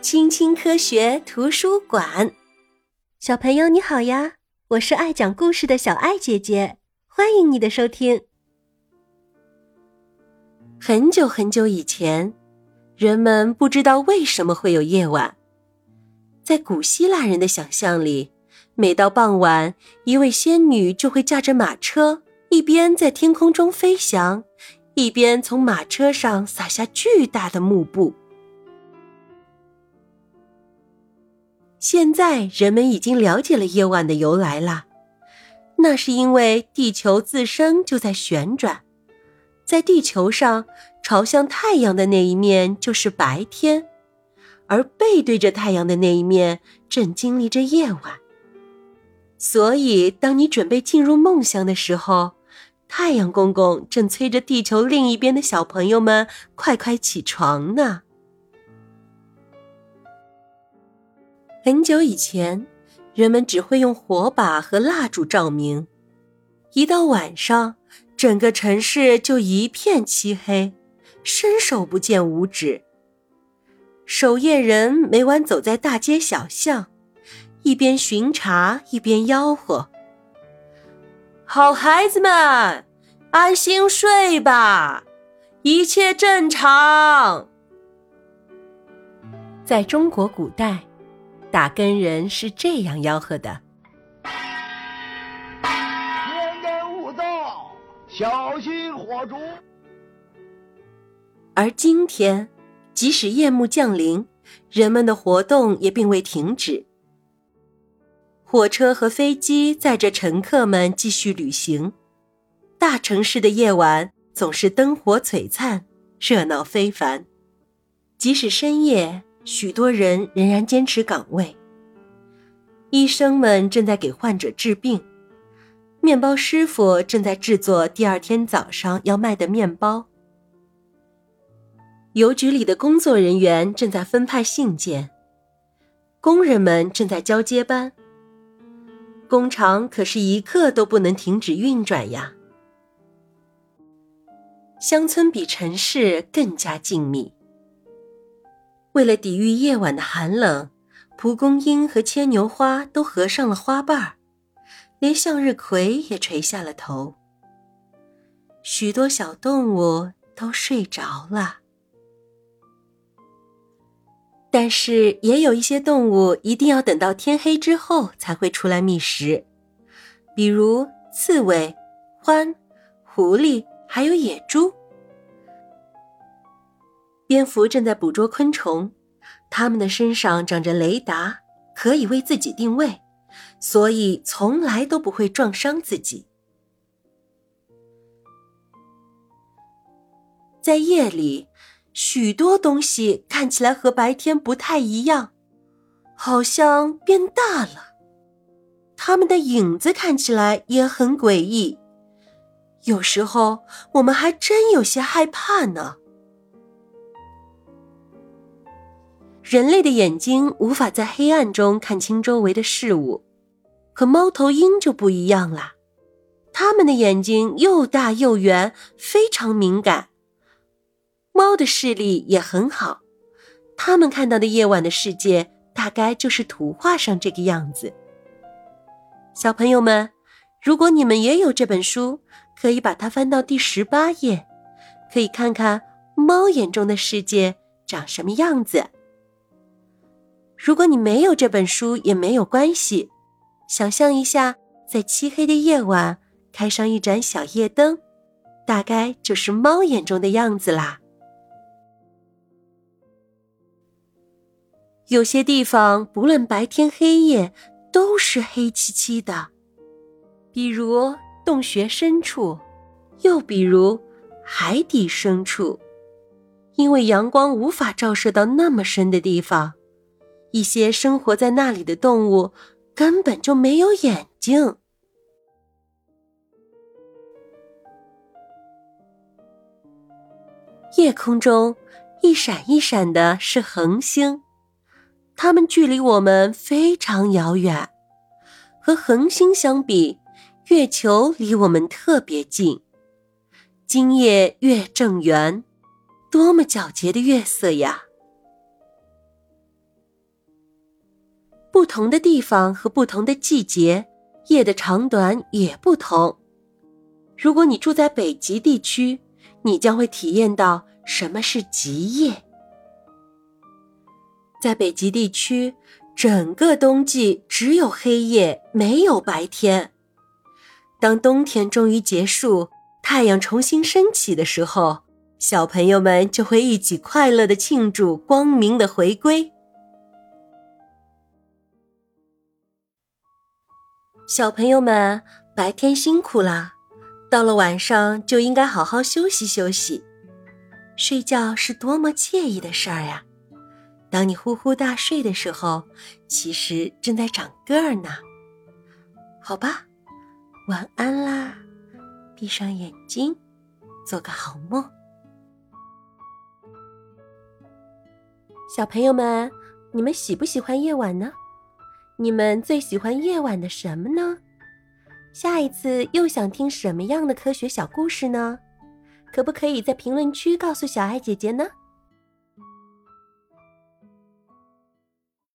青青科学图书馆，小朋友你好呀！我是爱讲故事的小爱姐姐，欢迎你的收听。很久很久以前，人们不知道为什么会有夜晚。在古希腊人的想象里，每到傍晚，一位仙女就会驾着马车，一边在天空中飞翔，一边从马车上撒下巨大的幕布。现在人们已经了解了夜晚的由来了，那是因为地球自身就在旋转，在地球上朝向太阳的那一面就是白天，而背对着太阳的那一面正经历着夜晚。所以，当你准备进入梦乡的时候，太阳公公正催着地球另一边的小朋友们快快起床呢。很久以前，人们只会用火把和蜡烛照明。一到晚上，整个城市就一片漆黑，伸手不见五指。守夜人每晚走在大街小巷，一边巡查一边吆喝：“好孩子们，安心睡吧，一切正常。”在中国古代。打更人是这样吆喝的：“天干物燥，小心火烛。”而今天，即使夜幕降临，人们的活动也并未停止。火车和飞机载着乘客们继续旅行，大城市的夜晚总是灯火璀璨，热闹非凡。即使深夜。许多人仍然坚持岗位。医生们正在给患者治病，面包师傅正在制作第二天早上要卖的面包。邮局里的工作人员正在分派信件，工人们正在交接班。工厂可是一刻都不能停止运转呀。乡村比城市更加静谧。为了抵御夜晚的寒冷，蒲公英和牵牛花都合上了花瓣儿，连向日葵也垂下了头。许多小动物都睡着了，但是也有一些动物一定要等到天黑之后才会出来觅食，比如刺猬、獾、狐狸，还有野猪。蝙蝠正在捕捉昆虫，它们的身上长着雷达，可以为自己定位，所以从来都不会撞伤自己。在夜里，许多东西看起来和白天不太一样，好像变大了。它们的影子看起来也很诡异，有时候我们还真有些害怕呢。人类的眼睛无法在黑暗中看清周围的事物，可猫头鹰就不一样啦。它们的眼睛又大又圆，非常敏感。猫的视力也很好，它们看到的夜晚的世界大概就是图画上这个样子。小朋友们，如果你们也有这本书，可以把它翻到第十八页，可以看看猫眼中的世界长什么样子。如果你没有这本书也没有关系，想象一下，在漆黑的夜晚开上一盏小夜灯，大概就是猫眼中的样子啦。有些地方不论白天黑夜都是黑漆漆的，比如洞穴深处，又比如海底深处，因为阳光无法照射到那么深的地方。一些生活在那里的动物根本就没有眼睛。夜空中一闪一闪的是恒星，它们距离我们非常遥远。和恒星相比，月球离我们特别近。今夜月正圆，多么皎洁的月色呀！不同的地方和不同的季节，夜的长短也不同。如果你住在北极地区，你将会体验到什么是极夜。在北极地区，整个冬季只有黑夜，没有白天。当冬天终于结束，太阳重新升起的时候，小朋友们就会一起快乐的庆祝光明的回归。小朋友们，白天辛苦了。到了晚上就应该好好休息休息，睡觉是多么惬意的事儿呀！当你呼呼大睡的时候，其实正在长个儿呢。好吧，晚安啦，闭上眼睛，做个好梦。小朋友们，你们喜不喜欢夜晚呢？你们最喜欢夜晚的什么呢？下一次又想听什么样的科学小故事呢？可不可以在评论区告诉小爱姐姐呢？